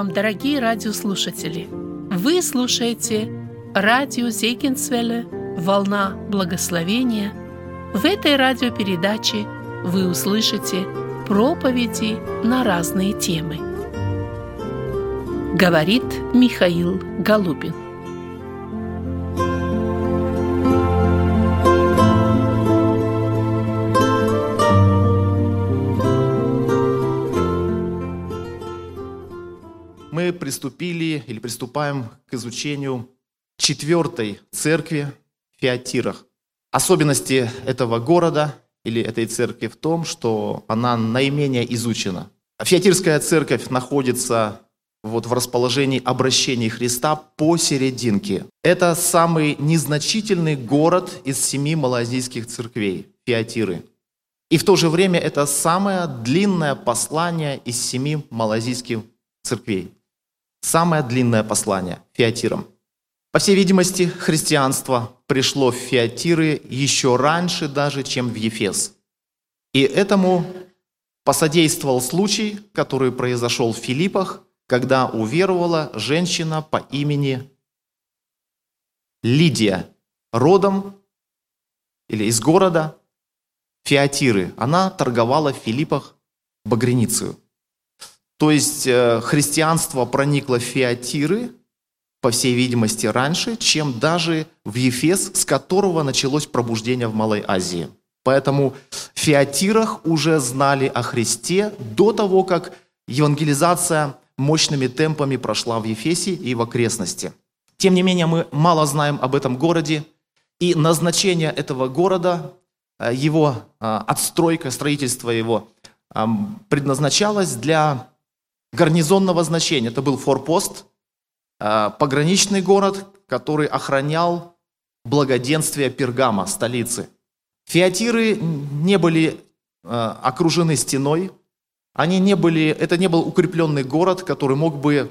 вам, дорогие радиослушатели! Вы слушаете радио Зейкинсвелле «Волна благословения». В этой радиопередаче вы услышите проповеди на разные темы. Говорит Михаил Голубин. Приступили или приступаем к изучению четвертой церкви в Феатирах. Особенности этого города или этой церкви в том, что она наименее изучена. Феатирская церковь находится вот в расположении обращения Христа посерединке. Это самый незначительный город из семи малазийских церквей, Феатиры. И в то же время это самое длинное послание из семи малазийских церквей. Самое длинное послание Феатирам. По всей видимости, христианство пришло в Феатиры еще раньше даже, чем в Ефес. И этому посодействовал случай, который произошел в Филиппах, когда уверовала женщина по имени Лидия, родом или из города Феатиры. Она торговала в Филиппах багреницию. То есть э, христианство проникло в Феатиры, по всей видимости, раньше, чем даже в Ефес, с которого началось пробуждение в Малой Азии. Поэтому в Феатирах уже знали о Христе до того, как евангелизация мощными темпами прошла в Ефесе и в окрестности. Тем не менее, мы мало знаем об этом городе, и назначение этого города, э, его э, отстройка, строительство его предназначалось для гарнизонного значения. Это был форпост, а, пограничный город, который охранял благоденствие Пергама, столицы. Феатиры не были а, окружены стеной, они не были, это не был укрепленный город, который мог бы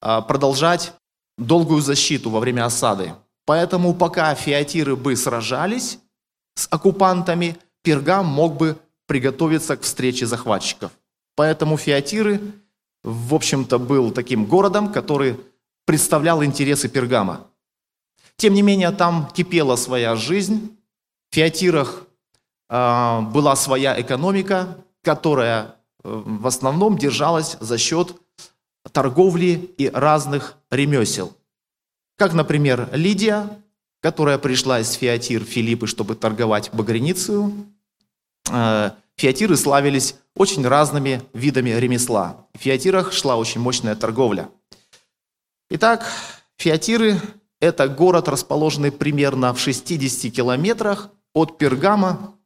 а, продолжать долгую защиту во время осады. Поэтому пока феатиры бы сражались с оккупантами, Пергам мог бы приготовиться к встрече захватчиков. Поэтому феатиры в общем-то, был таким городом, который представлял интересы Пергама. Тем не менее, там кипела своя жизнь. В Феатирах э, была своя экономика, которая э, в основном держалась за счет торговли и разных ремесел. Как, например, Лидия, которая пришла из Феатир Филиппы, чтобы торговать багреницию. Э, Феатиры славились очень разными видами ремесла. В Феатирах шла очень мощная торговля. Итак, Феатиры – это город, расположенный примерно в 60 километрах от Пергама.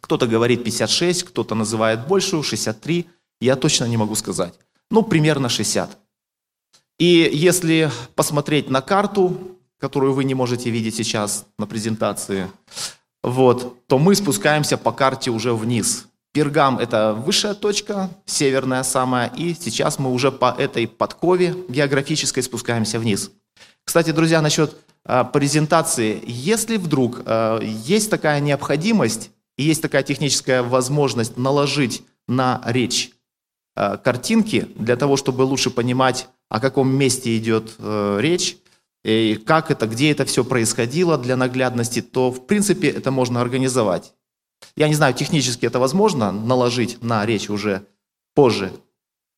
Кто-то говорит 56, кто-то называет большую, 63. Я точно не могу сказать. Ну, примерно 60. И если посмотреть на карту, которую вы не можете видеть сейчас на презентации, вот, то мы спускаемся по карте уже вниз. Пергам – это высшая точка, северная самая, и сейчас мы уже по этой подкове географической спускаемся вниз. Кстати, друзья, насчет э, презентации. Если вдруг э, есть такая необходимость и есть такая техническая возможность наложить на речь э, картинки для того, чтобы лучше понимать, о каком месте идет э, речь, и как это, где это все происходило для наглядности, то в принципе это можно организовать. Я не знаю, технически это возможно, наложить на речь уже позже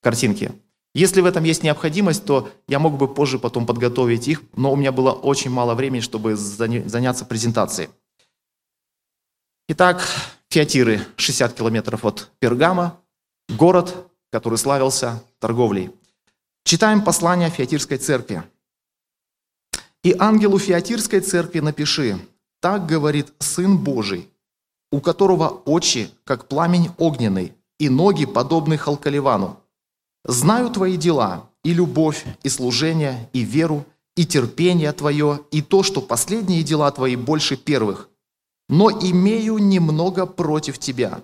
картинки. Если в этом есть необходимость, то я мог бы позже потом подготовить их, но у меня было очень мало времени, чтобы заняться презентацией. Итак, Фиатиры, 60 километров от Пергама, город, который славился торговлей. Читаем послание Фиатирской церкви. «И ангелу Фиатирской церкви напиши, так говорит Сын Божий, у которого очи, как пламень огненный, и ноги, подобны халкаливану. Знаю твои дела, и любовь, и служение, и веру, и терпение твое, и то, что последние дела твои больше первых. Но имею немного против тебя,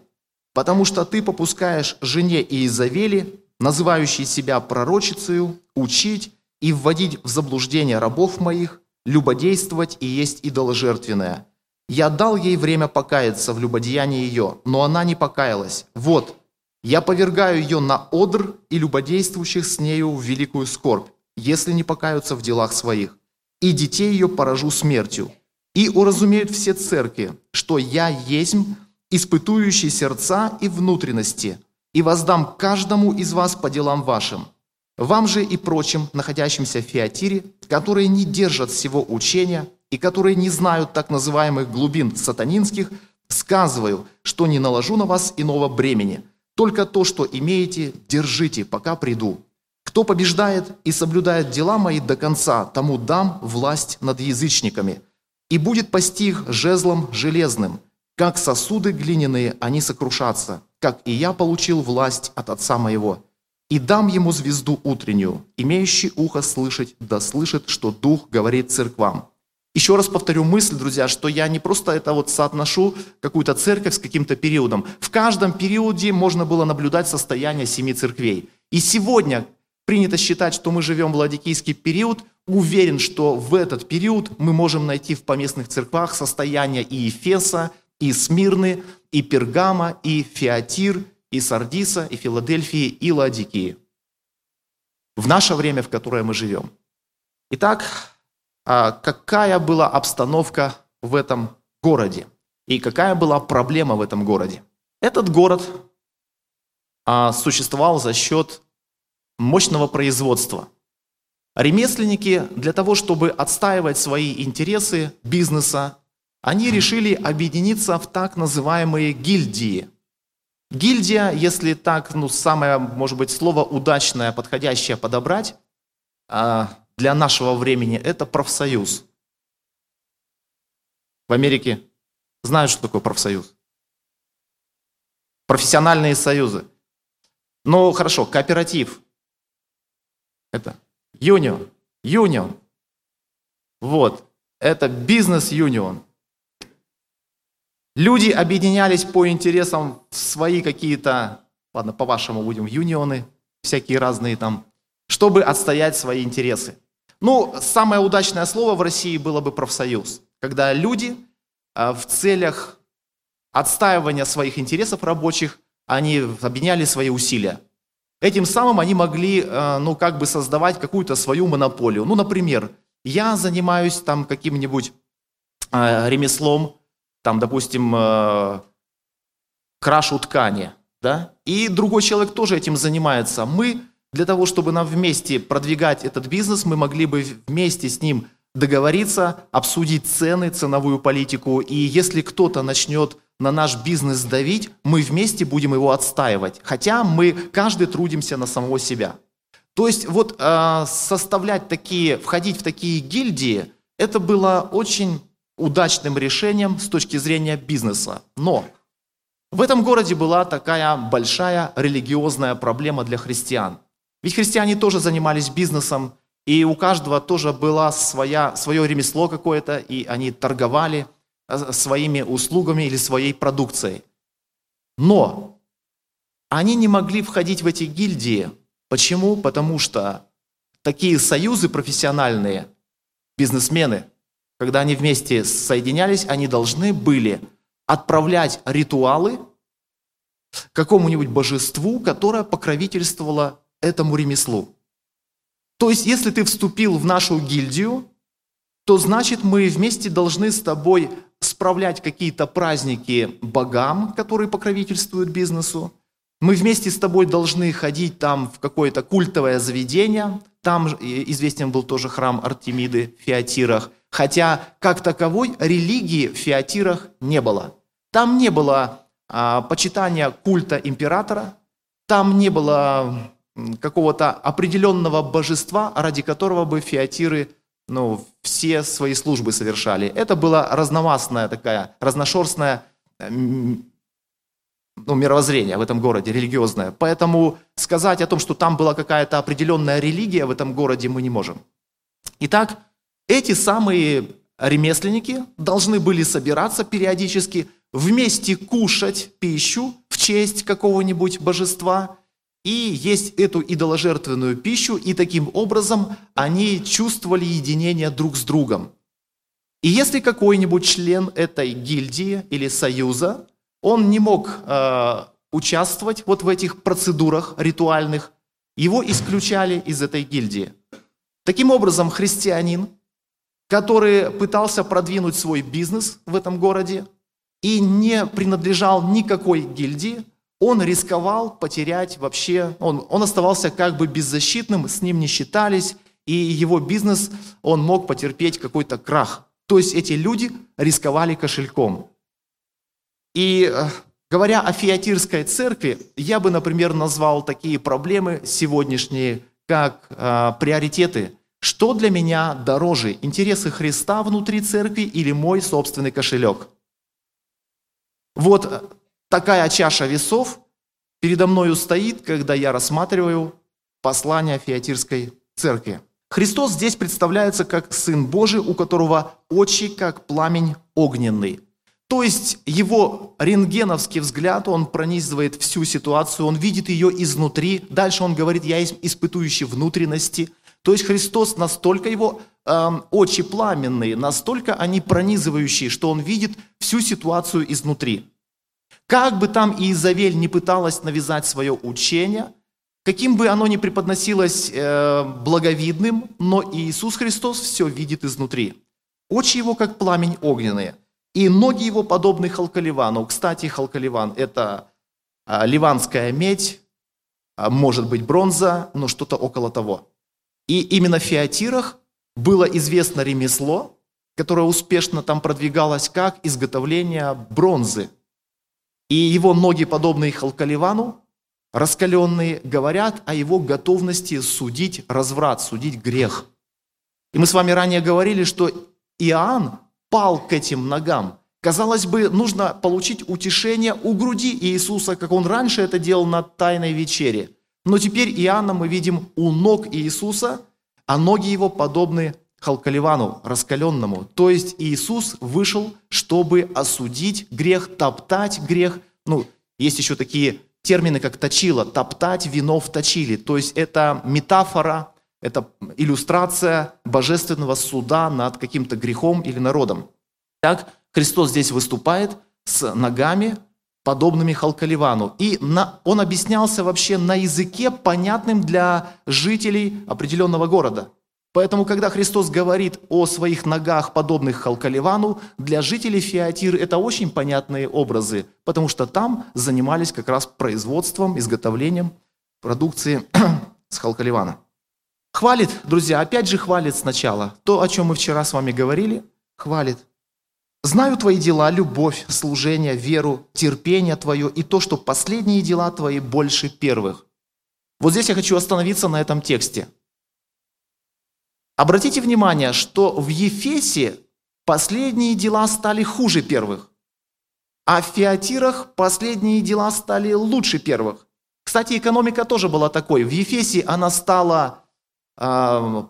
потому что ты попускаешь жене Иезавели, называющей себя пророчицею, учить и вводить в заблуждение рабов моих, любодействовать и есть идоложертвенное. Я дал ей время покаяться в любодеянии ее, но она не покаялась. Вот, Я повергаю ее на одр и любодействующих с нею в великую скорбь, если не покаются в делах своих. И детей ее поражу смертью. И уразумеют все церкви, что я есть испытующий сердца и внутренности, и воздам каждому из вас по делам вашим. Вам же и прочим, находящимся в Фиатире, которые не держат всего учения и которые не знают так называемых глубин сатанинских, сказываю, что не наложу на вас иного бремени. Только то, что имеете, держите, пока приду. Кто побеждает и соблюдает дела мои до конца, тому дам власть над язычниками. И будет пасти их жезлом железным – как сосуды глиняные они сокрушатся, как и я получил власть от Отца моего. И дам ему звезду утреннюю, имеющий ухо слышать, да слышит, что Дух говорит церквам. Еще раз повторю мысль, друзья, что я не просто это вот соотношу какую-то церковь с каким-то периодом. В каждом периоде можно было наблюдать состояние семи церквей. И сегодня принято считать, что мы живем в ладикийский период. Уверен, что в этот период мы можем найти в поместных церквах состояние и Ефеса, и Смирны, и Пергама, и Фиатир, и Сардиса, и Филадельфии, и Ладикии. В наше время, в которое мы живем. Итак, а какая была обстановка в этом городе? И какая была проблема в этом городе? Этот город а, существовал за счет мощного производства. Ремесленники для того, чтобы отстаивать свои интересы бизнеса, они решили объединиться в так называемые гильдии. Гильдия, если так, ну, самое, может быть, слово удачное, подходящее подобрать а, для нашего времени, это профсоюз. В Америке знают, что такое профсоюз. Профессиональные союзы. Ну, хорошо, кооператив. Это юнион. Юнион. Вот. Это бизнес-юнион. Люди объединялись по интересам в свои какие-то, ладно, по-вашему будем, юнионы, всякие разные там, чтобы отстоять свои интересы. Ну, самое удачное слово в России было бы профсоюз, когда люди а, в целях отстаивания своих интересов рабочих, они объединяли свои усилия. Этим самым они могли, а, ну, как бы создавать какую-то свою монополию. Ну, например, я занимаюсь там каким-нибудь а, ремеслом, там, допустим, э, крашу ткани, да, и другой человек тоже этим занимается. Мы для того, чтобы нам вместе продвигать этот бизнес, мы могли бы вместе с ним договориться, обсудить цены, ценовую политику, и если кто-то начнет на наш бизнес давить, мы вместе будем его отстаивать, хотя мы каждый трудимся на самого себя. То есть вот э, составлять такие, входить в такие гильдии, это было очень удачным решением с точки зрения бизнеса. Но в этом городе была такая большая религиозная проблема для христиан. Ведь христиане тоже занимались бизнесом, и у каждого тоже было своя, свое ремесло какое-то, и они торговали э, своими услугами или своей продукцией. Но они не могли входить в эти гильдии. Почему? Потому что такие союзы профессиональные, бизнесмены – когда они вместе соединялись, они должны были отправлять ритуалы какому-нибудь божеству, которое покровительствовало этому ремеслу. То есть, если ты вступил в нашу гильдию, то значит мы вместе должны с тобой справлять какие-то праздники богам, которые покровительствуют бизнесу. Мы вместе с тобой должны ходить там в какое-то культовое заведение. Там известен был тоже храм Артемиды в Феатирах хотя как таковой религии в Феатирах не было. Там не было а, почитания культа императора, там не было какого-то определенного божества, ради которого бы феатиры ну, все свои службы совершали. Это была разномастная такая, разношерстная ну, мировоззрение в этом городе, религиозное. Поэтому сказать о том, что там была какая-то определенная религия в этом городе, мы не можем. Итак, эти самые ремесленники должны были собираться периодически, вместе кушать пищу в честь какого-нибудь божества и есть эту идоложертвенную пищу, и таким образом они чувствовали единение друг с другом. И если какой-нибудь член этой гильдии или союза, он не мог э, участвовать вот в этих процедурах ритуальных, его исключали из этой гильдии. Таким образом, христианин, который пытался продвинуть свой бизнес в этом городе и не принадлежал никакой гильдии, он рисковал потерять вообще, он, он оставался как бы беззащитным, с ним не считались, и его бизнес, он мог потерпеть какой-то крах. То есть эти люди рисковали кошельком. И э, говоря о фиатирской церкви, я бы, например, назвал такие проблемы сегодняшние, как э, приоритеты. Что для меня дороже, интересы Христа внутри церкви или мой собственный кошелек? Вот такая чаша весов передо мною стоит, когда я рассматриваю послание Фиатирской церкви. Христос здесь представляется как Сын Божий, у которого очи как пламень огненный. То есть его рентгеновский взгляд, он пронизывает всю ситуацию, он видит ее изнутри. Дальше он говорит, я испытующий внутренности. То есть Христос настолько его э, очи пламенные, настолько они пронизывающие, что он видит всю ситуацию изнутри. Как бы там Иезавель не пыталась навязать свое учение, каким бы оно ни преподносилось э, благовидным, но Иисус Христос все видит изнутри. Очи его как пламень огненные, и ноги его подобны халкаливану. Кстати, халкаливан – это э, ливанская медь, э, может быть бронза, но что-то около того. И именно в Фиатирах было известно ремесло, которое успешно там продвигалось, как изготовление бронзы – и его ноги, подобные Халкаливану, раскаленные, говорят о его готовности судить разврат, судить грех. И мы с вами ранее говорили, что Иоанн пал к этим ногам. Казалось бы, нужно получить утешение у груди Иисуса, как он раньше это делал на Тайной вечере. Но теперь Иоанна мы видим у ног Иисуса, а ноги его подобны Халкаливану, раскаленному. То есть Иисус вышел, чтобы осудить грех, топтать грех. Ну, есть еще такие термины, как точило, топтать вино в точили. То есть это метафора, это иллюстрация божественного суда над каким-то грехом или народом. Так Христос здесь выступает с ногами, подобными Халкаливану. И на, он объяснялся вообще на языке, понятным для жителей определенного города – Поэтому, когда Христос говорит о своих ногах, подобных Халкаливану, для жителей Фиатир это очень понятные образы, потому что там занимались как раз производством, изготовлением продукции с Халкаливана. Хвалит, друзья, опять же хвалит сначала. То, о чем мы вчера с вами говорили, хвалит. Знаю твои дела, любовь, служение, веру, терпение твое и то, что последние дела твои больше первых. Вот здесь я хочу остановиться на этом тексте – Обратите внимание, что в Ефесе последние дела стали хуже первых, а в Фиатирах последние дела стали лучше первых. Кстати, экономика тоже была такой. В Ефесе она стала э,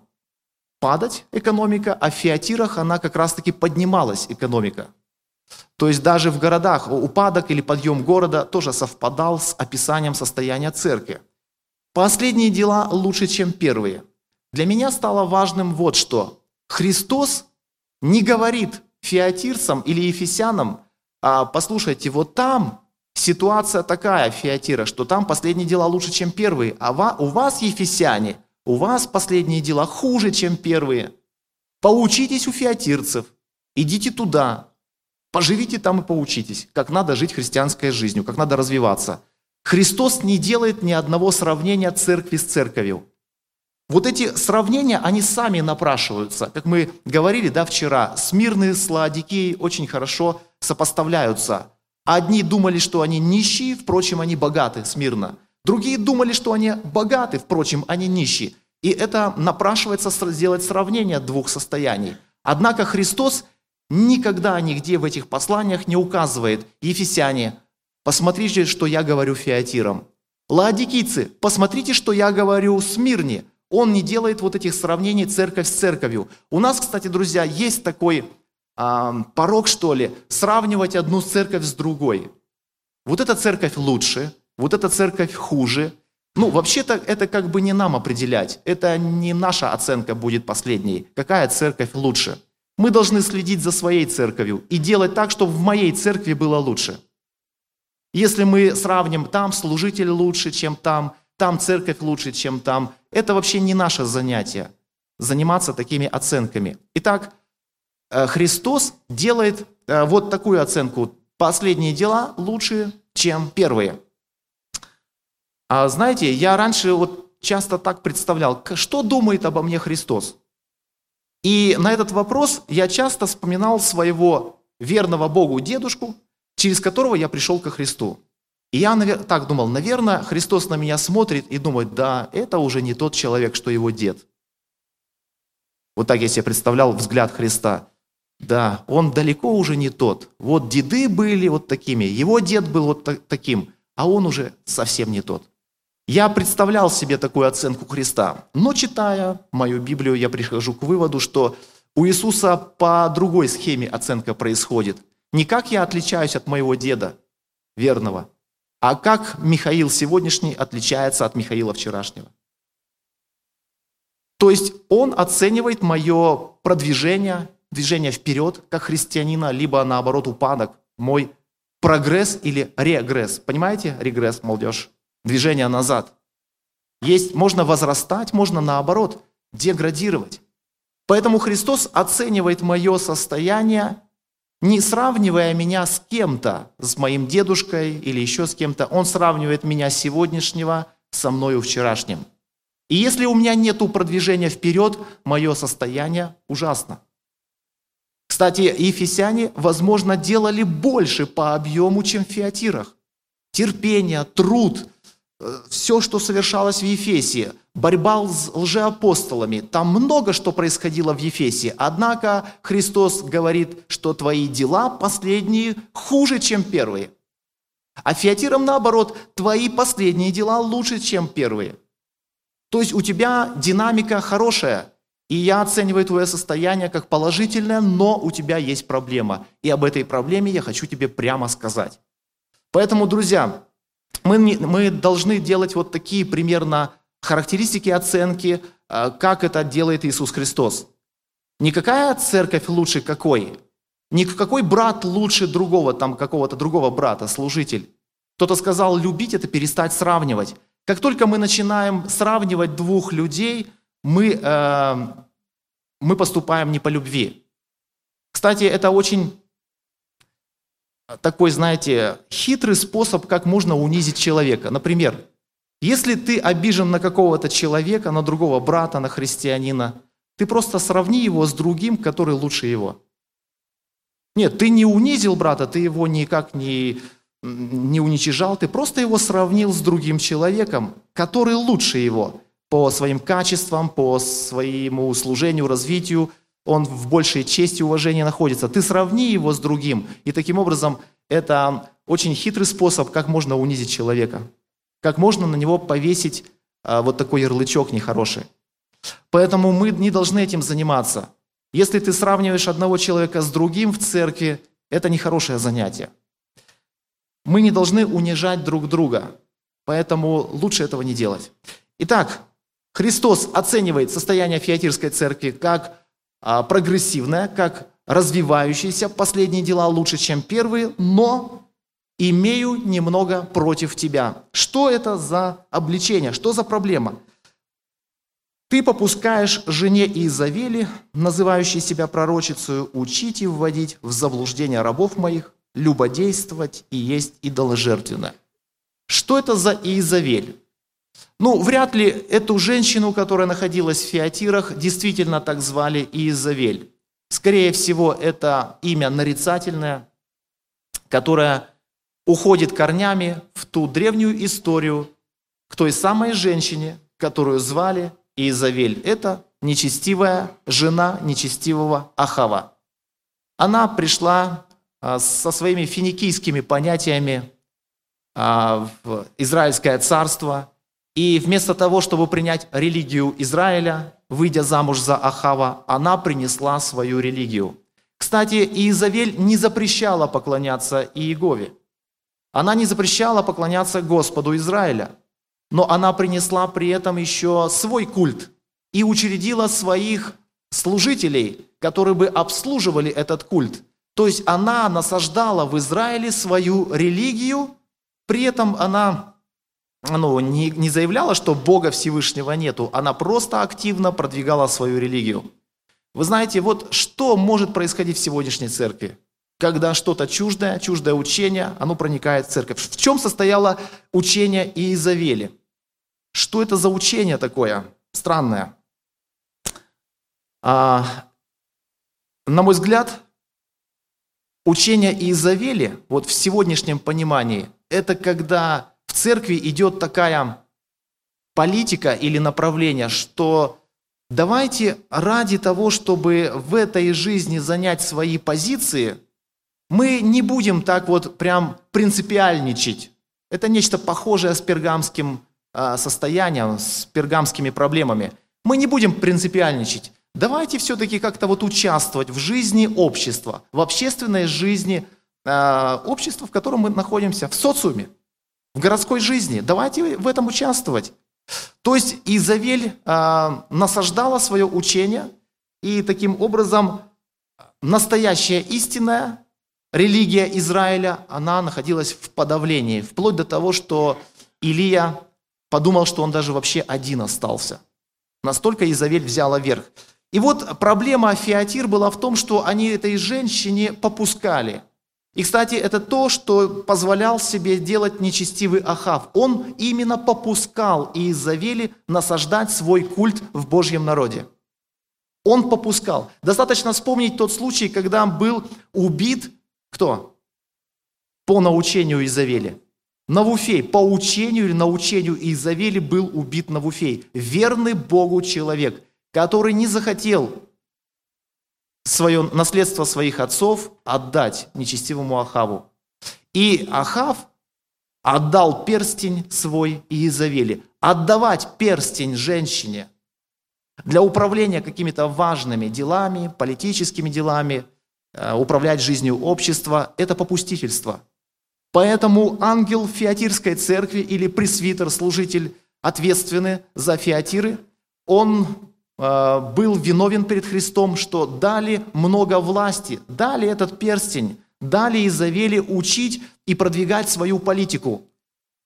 падать, экономика, а в Фиатирах она как раз-таки поднималась, экономика. То есть даже в городах упадок или подъем города тоже совпадал с описанием состояния церкви. Последние дела лучше, чем первые. Для меня стало важным вот что. Христос не говорит фиатирцам или ефесянам, а, послушайте, вот там ситуация такая, фиатира, что там последние дела лучше, чем первые, а у вас, ефесяне, у вас последние дела хуже, чем первые. Поучитесь у фиатирцев, идите туда, поживите там и поучитесь, как надо жить христианской жизнью, как надо развиваться. Христос не делает ни одного сравнения церкви с церковью. Вот эти сравнения, они сами напрашиваются. Как мы говорили да, вчера, смирные с Лаодикеей очень хорошо сопоставляются. Одни думали, что они нищие, впрочем, они богаты, смирно. Другие думали, что они богаты, впрочем, они нищие. И это напрашивается сделать сравнение двух состояний. Однако Христос никогда нигде в этих посланиях не указывает, Ефесяне, посмотрите, что я говорю фиатирам. Лаодикийцы, посмотрите, что я говорю Смирне. Он не делает вот этих сравнений церковь с церковью. У нас, кстати, друзья, есть такой э, порог, что ли, сравнивать одну церковь с другой. Вот эта церковь лучше, вот эта церковь хуже. Ну, вообще-то это как бы не нам определять. Это не наша оценка будет последней. Какая церковь лучше? Мы должны следить за своей церковью и делать так, чтобы в моей церкви было лучше. Если мы сравним, там служитель лучше, чем там, там церковь лучше, чем там, это вообще не наше занятие, заниматься такими оценками. Итак, э, Христос делает э, вот такую оценку. Последние дела лучше, чем первые. А знаете, я раньше вот часто так представлял, что думает обо мне Христос. И на этот вопрос я часто вспоминал своего верного Богу дедушку, через которого я пришел ко Христу. И я так думал, наверное, Христос на меня смотрит и думает, да, это уже не тот человек, что его дед. Вот так я себе представлял взгляд Христа. Да, он далеко уже не тот. Вот деды были вот такими, его дед был вот таким, а он уже совсем не тот. Я представлял себе такую оценку Христа, но читая мою Библию, я прихожу к выводу, что у Иисуса по другой схеме оценка происходит. Не как я отличаюсь от моего деда, верного, а как Михаил сегодняшний отличается от Михаила вчерашнего. То есть он оценивает мое продвижение, движение вперед, как христианина, либо наоборот упадок, мой прогресс или регресс. Понимаете, регресс, молодежь? Движение назад. Есть, можно возрастать, можно наоборот деградировать. Поэтому Христос оценивает мое состояние, не сравнивая меня с кем-то, с моим дедушкой или еще с кем-то. Он сравнивает меня сегодняшнего со мною вчерашним. И если у меня нет продвижения вперед, мое состояние ужасно. Кстати, ефесяне, возможно, делали больше по объему, чем в Фиатирах. Терпение, труд – все, что совершалось в Ефесе, борьба с лжеапостолами, там много что происходило в Ефесе. Однако Христос говорит, что твои дела последние хуже, чем первые. А Фиатирам наоборот, твои последние дела лучше, чем первые. То есть у тебя динамика хорошая, и я оцениваю твое состояние как положительное, но у тебя есть проблема. И об этой проблеме я хочу тебе прямо сказать. Поэтому, друзья, мы, мы должны делать вот такие примерно характеристики оценки, э, как это делает Иисус Христос. Никакая церковь лучше какой, никакой брат лучше другого, там какого-то другого брата, служитель. Кто-то сказал, любить это перестать сравнивать. Как только мы начинаем сравнивать двух людей, мы, э, мы поступаем не по любви. Кстати, это очень такой, знаете, хитрый способ, как можно унизить человека. Например, если ты обижен на какого-то человека, на другого брата, на христианина, ты просто сравни его с другим, который лучше его. Нет, ты не унизил брата, ты его никак не, не уничижал, ты просто его сравнил с другим человеком, который лучше его по своим качествам, по своему служению, развитию, он в большей чести и уважении находится. Ты сравни его с другим. И таким образом это очень хитрый способ, как можно унизить человека. Как можно на него повесить а, вот такой ярлычок нехороший. Поэтому мы не должны этим заниматься. Если ты сравниваешь одного человека с другим в церкви, это нехорошее занятие. Мы не должны унижать друг друга, поэтому лучше этого не делать. Итак, Христос оценивает состояние Фиатирской церкви как прогрессивная, как развивающаяся, последние дела лучше, чем первые, но имею немного против тебя. Что это за обличение, что за проблема? Ты попускаешь жене Иезавели, называющей себя пророчицей, учить и вводить в заблуждение рабов моих, любодействовать и есть идоложертвенное. Что это за Иезавель? Ну, вряд ли эту женщину, которая находилась в Фиатирах, действительно так звали Иезавель. Скорее всего, это имя нарицательное, которое уходит корнями в ту древнюю историю к той самой женщине, которую звали Иезавель. Это нечестивая жена нечестивого Ахава. Она пришла а, со своими финикийскими понятиями а, в Израильское царство – и вместо того, чтобы принять религию Израиля, выйдя замуж за Ахава, она принесла свою религию. Кстати, Иезавель не запрещала поклоняться Иегове. Она не запрещала поклоняться Господу Израиля. Но она принесла при этом еще свой культ и учредила своих служителей, которые бы обслуживали этот культ. То есть она насаждала в Израиле свою религию При этом она ну, не, не заявляла, что Бога Всевышнего нету, она просто активно продвигала свою религию. Вы знаете, вот что может происходить в сегодняшней церкви? Когда что-то чуждое, чуждое учение, оно проникает в церковь. В чем состояло учение Иезавели? Что это за учение такое странное? А, на мой взгляд, учение Иезавели, вот в сегодняшнем понимании, это когда церкви идет такая политика или направление, что давайте ради того, чтобы в этой жизни занять свои позиции, мы не будем так вот прям принципиальничать. Это нечто похожее с пергамским а, состоянием, с пергамскими проблемами. Мы не будем принципиальничать. Давайте все-таки как-то вот участвовать в жизни общества, в общественной жизни э, общества, в котором мы находимся, в социуме в городской жизни. Давайте в этом участвовать. То есть Изавель э, насаждала свое учение, и таким образом настоящая истинная религия Израиля, она находилась в подавлении, вплоть до того, что Илия подумал, что он даже вообще один остался. Настолько Изавель взяла верх. И вот проблема Феатир была в том, что они этой женщине попускали – и, кстати, это то, что позволял себе делать нечестивый Ахав. Он именно попускал Иезавели насаждать свой культ в Божьем народе. Он попускал. Достаточно вспомнить тот случай, когда был убит кто? По научению Изавели. Навуфей, по учению или научению Изавели был убит Навуфей. Верный Богу человек, который не захотел свое наследство своих отцов отдать нечестивому Ахаву. И Ахав отдал перстень свой Иезавели. Отдавать перстень женщине для управления какими-то важными делами, политическими делами, э, управлять жизнью общества – это попустительство. Поэтому ангел Феатирской церкви или пресвитер, служитель, ответственный за Феатиры, он был виновен перед Христом, что дали много власти, дали этот перстень, дали Изавели учить и продвигать свою политику.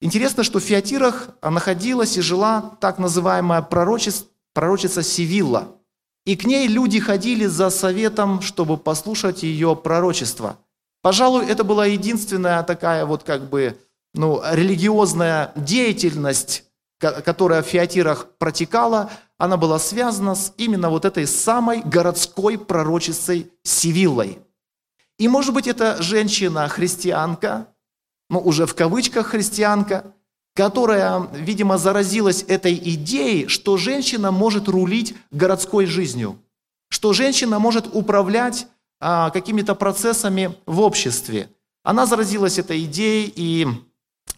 Интересно, что в Фиатирах находилась и жила так называемая пророчица, пророчица Сивилла. И к ней люди ходили за советом, чтобы послушать ее пророчество. Пожалуй, это была единственная такая вот как бы ну, религиозная деятельность, которая в Фиатирах протекала, она была связана с именно вот этой самой городской пророчицей Сивиллой. И может быть это женщина-христианка, ну уже в кавычках христианка, которая, видимо, заразилась этой идеей, что женщина может рулить городской жизнью, что женщина может управлять а, какими-то процессами в обществе. Она заразилась этой идеей и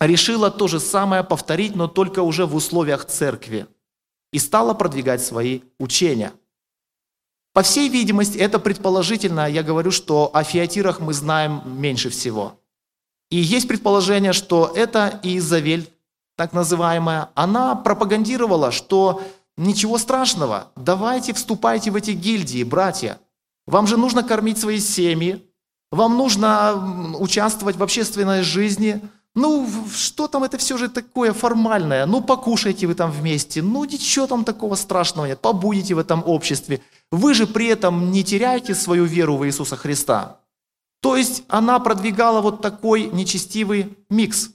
решила то же самое повторить, но только уже в условиях церкви и стала продвигать свои учения. По всей видимости, это предположительно, я говорю, что о фиатирах мы знаем меньше всего. И есть предположение, что это Изавель, так называемая, она пропагандировала, что ничего страшного, давайте вступайте в эти гильдии, братья. Вам же нужно кормить свои семьи, вам нужно участвовать в общественной жизни, ну, что там это все же такое формальное? Ну, покушайте вы там вместе. Ну, ничего там такого страшного нет. Побудете в этом обществе. Вы же при этом не теряете свою веру в Иисуса Христа. То есть она продвигала вот такой нечестивый микс.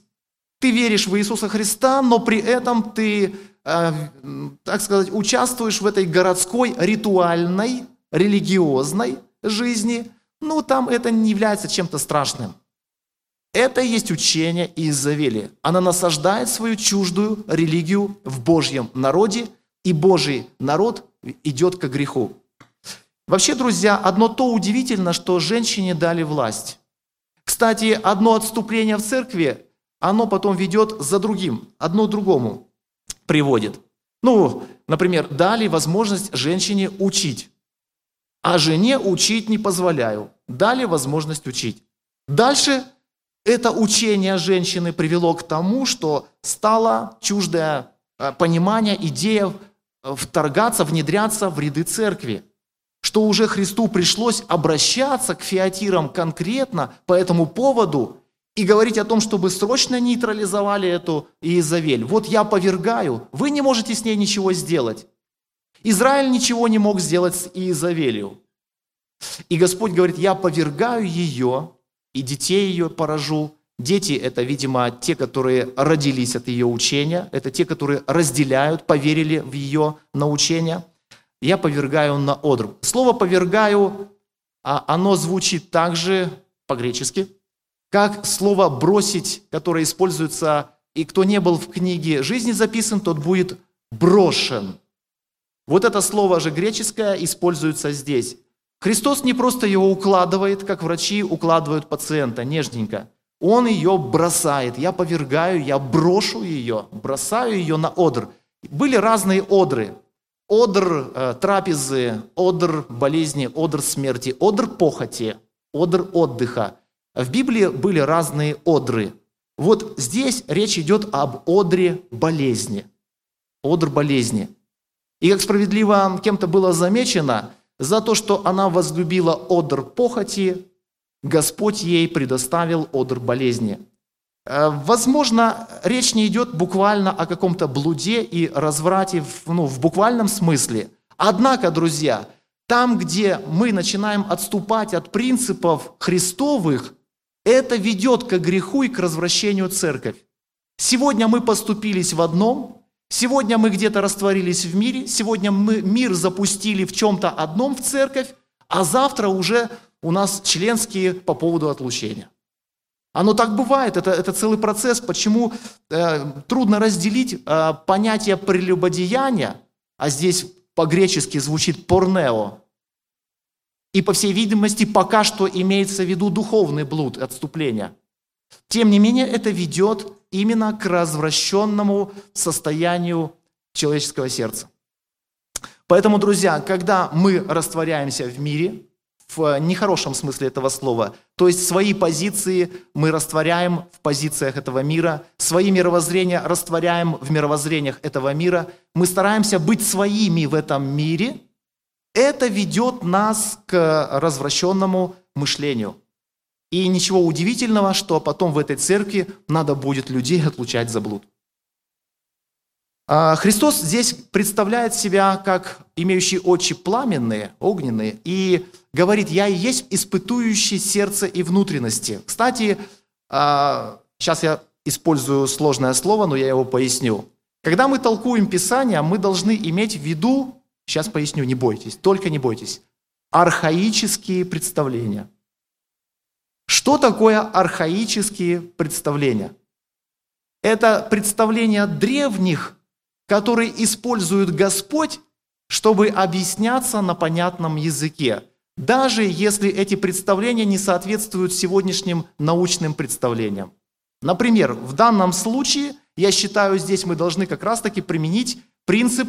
Ты веришь в Иисуса Христа, но при этом ты, э, так сказать, участвуешь в этой городской ритуальной, религиозной жизни. Ну, там это не является чем-то страшным. Это и есть учение Иезавели. Она насаждает свою чуждую религию в Божьем народе, и Божий народ идет к греху. Вообще, друзья, одно то удивительно, что женщине дали власть. Кстати, одно отступление в церкви, оно потом ведет за другим, одно другому приводит. Ну, например, дали возможность женщине учить, а жене учить не позволяю. Дали возможность учить. Дальше это учение женщины привело к тому, что стало чуждое э, понимание, идея э, вторгаться, внедряться в ряды церкви. Что уже Христу пришлось обращаться к фиатирам конкретно по этому поводу и говорить о том, чтобы срочно нейтрализовали эту Иезавель. Вот я повергаю, вы не можете с ней ничего сделать. Израиль ничего не мог сделать с Иезавелью. И Господь говорит, я повергаю ее, и детей ее поражу. Дети – это, видимо, те, которые родились от ее учения, это те, которые разделяют, поверили в ее научение. Я повергаю на одру. Слово «повергаю», а оно звучит также по-гречески, как слово «бросить», которое используется, и кто не был в книге жизни записан, тот будет брошен. Вот это слово же греческое используется здесь. Христос не просто его укладывает, как врачи укладывают пациента, нежненько. Он ее бросает. Я повергаю, я брошу ее, бросаю ее на одр. Были разные одры. Одр э, трапезы, одр болезни, одр смерти, одр похоти, одр отдыха. В Библии были разные одры. Вот здесь речь идет об одре болезни. Одр болезни. И как справедливо кем-то было замечено, за то, что она возлюбила одр похоти, Господь ей предоставил одр болезни. Э, возможно, речь не идет буквально о каком-то блуде и разврате ну, в буквальном смысле. Однако, друзья, там, где мы начинаем отступать от принципов Христовых, это ведет к греху и к развращению церковь. Сегодня мы поступились в одном, Сегодня мы где-то растворились в мире, сегодня мы мир запустили в чем-то одном в церковь, а завтра уже у нас членские по поводу отлучения. Оно так бывает, это, это целый процесс. Почему э, трудно разделить э, понятие прелюбодеяния, а здесь по-гречески звучит порнео, и, по всей видимости, пока что имеется в виду духовный блуд, отступление. Тем не менее, это ведет именно к развращенному состоянию человеческого сердца. Поэтому, друзья, когда мы растворяемся в мире, в нехорошем смысле этого слова, то есть свои позиции мы растворяем в позициях этого мира, свои мировоззрения растворяем в мировоззрениях этого мира, мы стараемся быть своими в этом мире, это ведет нас к развращенному мышлению – и ничего удивительного, что потом в этой церкви надо будет людей отлучать за блуд. А, Христос здесь представляет себя как имеющий очи пламенные, огненные, и говорит, «Я и есть испытующий сердце и внутренности». Кстати, а, сейчас я использую сложное слово, но я его поясню. Когда мы толкуем Писание, мы должны иметь в виду, сейчас поясню, не бойтесь, только не бойтесь, архаические представления – что такое архаические представления? Это представления древних, которые использует Господь, чтобы объясняться на понятном языке, даже если эти представления не соответствуют сегодняшним научным представлениям. Например, в данном случае, я считаю, здесь мы должны как раз-таки применить принцип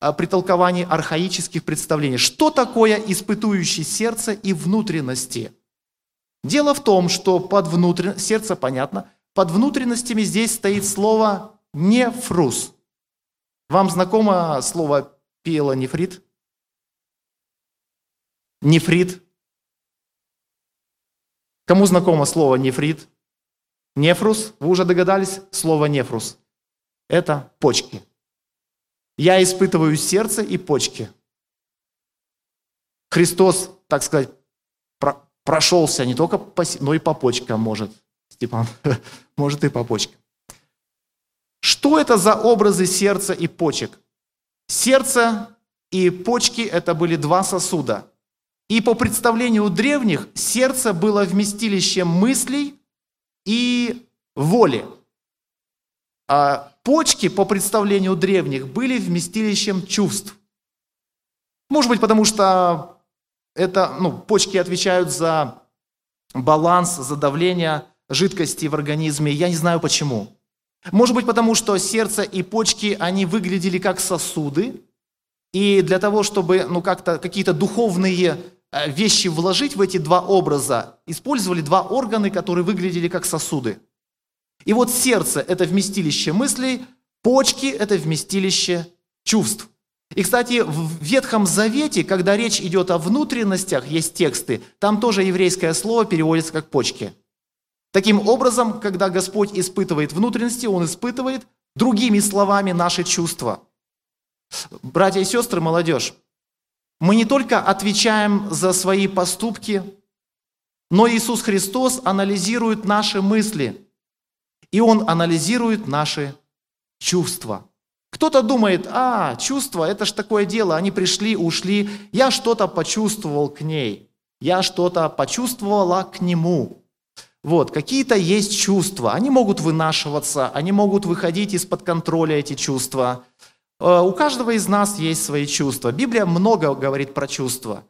а, при толковании архаических представлений. Что такое испытующий сердце и внутренности – Дело в том, что под внутрен... сердце понятно, под внутренностями здесь стоит слово нефрус. Вам знакомо слово пиелонефрит? Нефрит. Кому знакомо слово нефрит? Нефрус, вы уже догадались, слово нефрус. Это почки. Я испытываю сердце и почки. Христос, так сказать, прошелся не только по, но и по почкам может. Степан, может и по почкам. Что это за образы сердца и почек? Сердце и почки – это были два сосуда. И по представлению древних, сердце было вместилищем мыслей и воли. А почки, по представлению древних, были вместилищем чувств. Может быть, потому что это, ну, почки отвечают за баланс, за давление жидкости в организме. Я не знаю почему. Может быть, потому что сердце и почки, они выглядели как сосуды, и для того, чтобы ну, как-то какие-то духовные э, вещи вложить в эти два образа, использовали два органа, которые выглядели как сосуды. И вот сердце – это вместилище мыслей, почки – это вместилище чувств. И, кстати, в Ветхом Завете, когда речь идет о внутренностях, есть тексты, там тоже еврейское слово переводится как почки. Таким образом, когда Господь испытывает внутренности, Он испытывает другими словами наши чувства. Братья и сестры, молодежь, мы не только отвечаем за свои поступки, но Иисус Христос анализирует наши мысли, и Он анализирует наши чувства. Кто-то думает, а, чувства, это ж такое дело, они пришли, ушли, я что-то почувствовал к ней, я что-то почувствовала к нему. Вот, какие-то есть чувства, они могут вынашиваться, они могут выходить из-под контроля, эти чувства. Э, у каждого из нас есть свои чувства. Библия много говорит про чувства.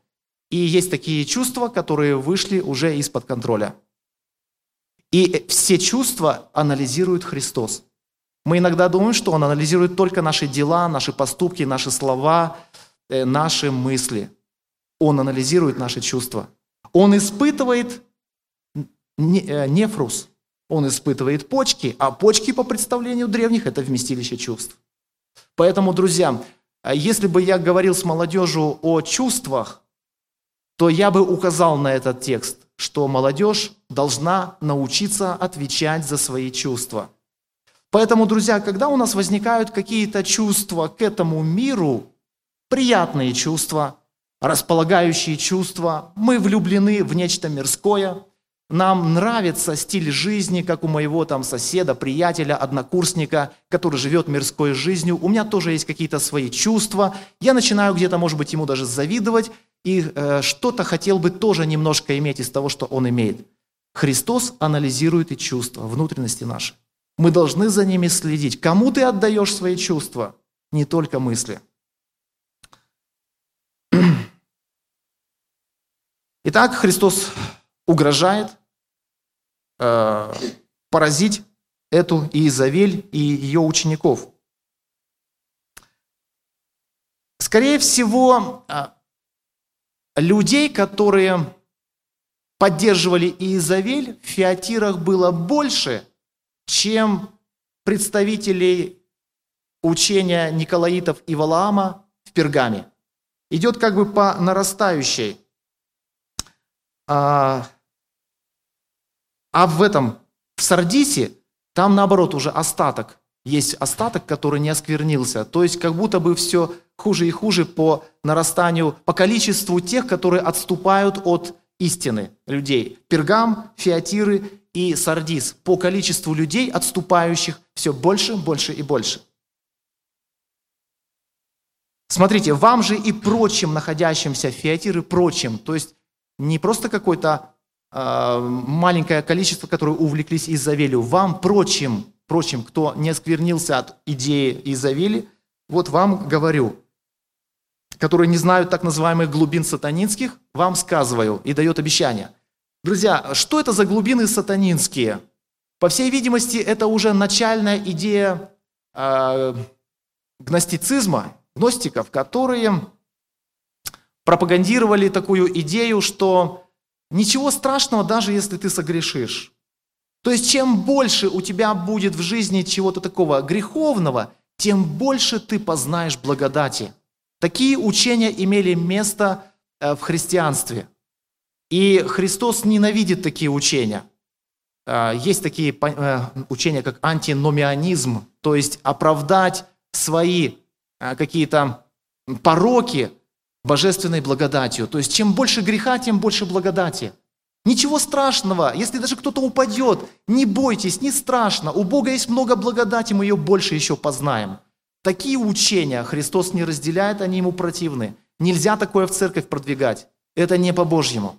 И есть такие чувства, которые вышли уже из-под контроля. И все чувства анализирует Христос. Мы иногда думаем, что Он анализирует только наши дела, наши поступки, наши слова, э, наши мысли. Он анализирует наши чувства. Он испытывает Э, нефрус, он испытывает почки, а почки, по представлению древних, это вместилище чувств. Поэтому, друзья, э, если бы я говорил с молодежью о чувствах, то я бы указал на этот текст, что молодежь должна научиться отвечать за свои чувства. Поэтому, друзья, когда у нас возникают какие-то чувства к этому миру, приятные чувства, располагающие чувства, мы влюблены в нечто мирское – нам нравится стиль жизни, как у моего там соседа, приятеля, однокурсника, который живет мирской жизнью. У меня тоже есть какие-то свои чувства. Я начинаю где-то, может быть, ему даже завидовать и э, что-то хотел бы тоже немножко иметь из того, что он имеет. Христос анализирует и чувства, внутренности наши. Мы должны за ними следить. Кому ты отдаешь свои чувства? Не только мысли. Итак, Христос угрожает э, поразить эту Иезавель и ее учеников. Скорее всего, э, людей, которые поддерживали Иезавель, в Феатирах было больше, чем представителей учения Николаитов и Валаама в Пергаме. Идет как бы по нарастающей. А, а в этом, в Сардисе, там наоборот уже остаток. Есть остаток, который не осквернился. То есть как будто бы все хуже и хуже по нарастанию, по количеству тех, которые отступают от истины людей. Пергам, Фиатиры и Сардис. По количеству людей, отступающих, все больше, больше и больше. Смотрите, вам же и прочим находящимся, Фиатиры прочим, то есть не просто какой-то Э, маленькое количество, которые увлеклись Изавелью. Вам, прочим, прочим, кто не осквернился от идеи Изавели, вот вам говорю, которые не знают так называемых глубин сатанинских, вам сказываю и дает обещание. Друзья, что это за глубины сатанинские? По всей видимости, это уже начальная идея э, гностицизма, гностиков, которые пропагандировали такую идею, что Ничего страшного, даже если ты согрешишь. То есть чем больше у тебя будет в жизни чего-то такого греховного, тем больше ты познаешь благодати. Такие учения имели место э, в христианстве. И Христос ненавидит такие учения. Э, есть такие э, учения, как антиномианизм, то есть оправдать свои какие-то пороки божественной благодатью. То есть чем больше греха, тем больше благодати. Ничего страшного, если даже кто-то упадет, не бойтесь, не страшно. У Бога есть много благодати, мы ее больше еще познаем. Такие учения Христос не разделяет, они ему противны. Нельзя такое в церковь продвигать. Это не по-божьему.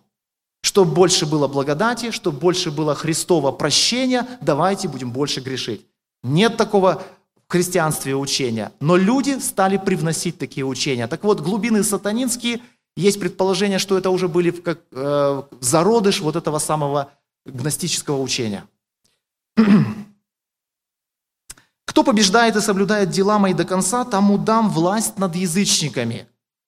Чтобы больше было благодати, чтобы больше было Христова прощения, давайте будем больше грешить. Нет такого в христианстве учения, но люди стали привносить такие учения. Так вот, глубины сатанинские, есть предположение, что это уже были как э, зародыш вот этого самого гностического учения. Кто побеждает и соблюдает дела мои до конца, тому дам власть над язычниками.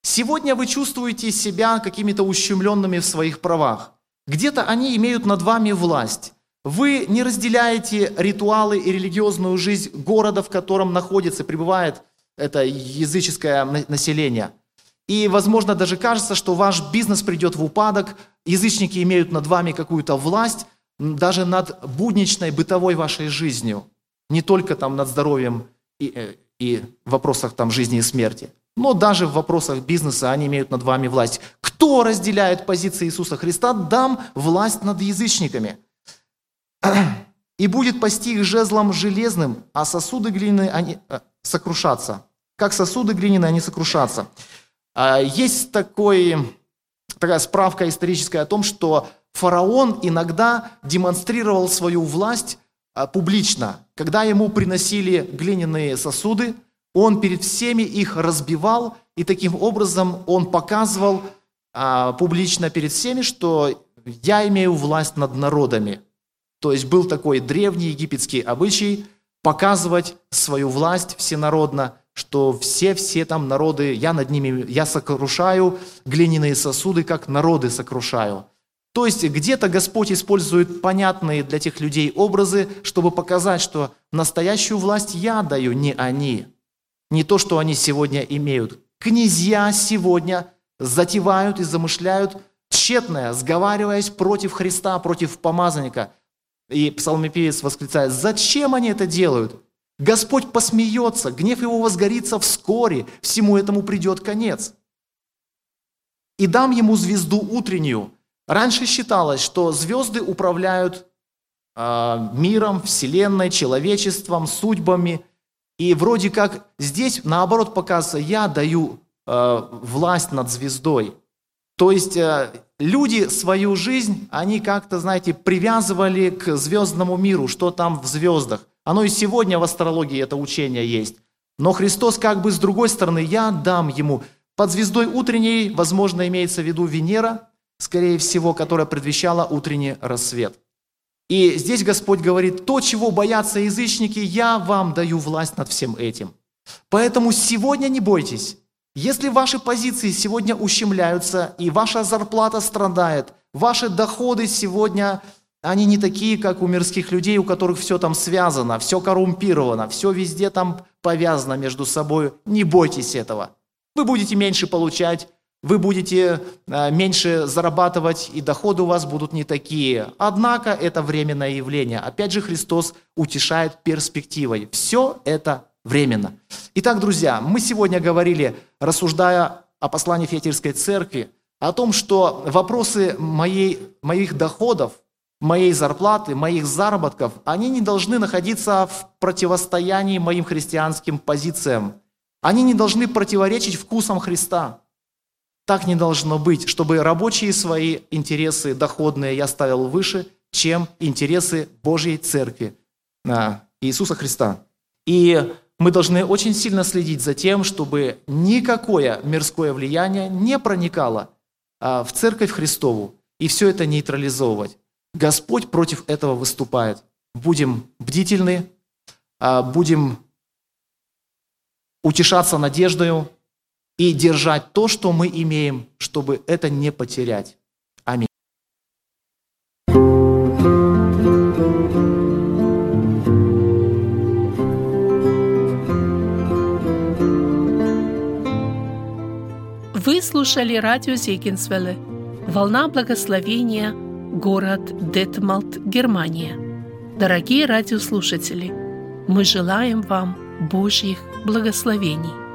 Сегодня вы чувствуете себя какими-то ущемленными в своих правах. Где-то они имеют над вами власть. Вы не разделяете ритуалы и религиозную жизнь города, в котором находится, пребывает это языческое население. И, возможно, даже кажется, что ваш бизнес придет в упадок, язычники имеют над вами какую-то власть, даже над будничной бытовой вашей жизнью, не только там над здоровьем и, э, и вопросах там жизни и смерти, но даже в вопросах бизнеса они имеют над вами власть. Кто разделяет позиции Иисуса Христа, дам власть над язычниками. И будет пасти их жезлом железным, а сосуды глиняные они э, сокрушатся. Как сосуды глиняные они сокрушатся. А, есть такой, такая справка историческая о том, что фараон иногда демонстрировал свою власть а, публично. Когда ему приносили глиняные сосуды, он перед всеми их разбивал, и таким образом он показывал а, публично перед всеми, что я имею власть над народами. То есть был такой древний египетский обычай показывать свою власть всенародно, что все-все там народы, я над ними, я сокрушаю глиняные сосуды, как народы сокрушаю. То есть где-то Господь использует понятные для тех людей образы, чтобы показать, что настоящую власть я даю, не они. Не то, что они сегодня имеют. Князья сегодня затевают и замышляют тщетное, сговариваясь против Христа, против помазанника. И псалмопевец восклицает, зачем они это делают? Господь посмеется, гнев его возгорится вскоре, всему этому придет конец. И дам ему звезду утреннюю. Раньше считалось, что звезды управляют э, миром, вселенной, человечеством, судьбами. И вроде как здесь наоборот показывается, я даю э, власть над звездой. То есть э, люди свою жизнь, они как-то, знаете, привязывали к звездному миру, что там в звездах. Оно и сегодня в астрологии это учение есть. Но Христос как бы с другой стороны, я дам ему. Под звездой утренней, возможно, имеется в виду Венера, скорее всего, которая предвещала утренний рассвет. И здесь Господь говорит, то, чего боятся язычники, я вам даю власть над всем этим. Поэтому сегодня не бойтесь. Если ваши позиции сегодня ущемляются, и ваша зарплата страдает, ваши доходы сегодня они не такие, как у мирских людей, у которых все там связано, все коррумпировано, все везде там повязано между собой. Не бойтесь этого. Вы будете меньше получать, вы будете э, меньше зарабатывать, и доходы у вас будут не такие. Однако это временное явление. Опять же, Христос утешает перспективой. Все это временно. Итак, друзья, мы сегодня говорили, рассуждая о послании Фетирской церкви, о том, что вопросы моей, моих доходов – моей зарплаты, моих заработков, они не должны находиться в противостоянии моим христианским позициям. Они не должны противоречить вкусам Христа. Так не должно быть, чтобы рабочие свои интересы доходные я ставил выше, чем интересы Божьей Церкви, Иисуса Христа. И мы должны очень сильно следить за тем, чтобы никакое мирское влияние не проникало а, в Церковь Христову, и все это нейтрализовывать. Господь против этого выступает. Будем бдительны, а, будем утешаться надеждою и держать то, что мы имеем, чтобы это не потерять. Аминь. Вы слушали радио Зегенсвелле «Волна благословения» город Детмалт, Германия. Дорогие радиослушатели, мы желаем вам Божьих благословений.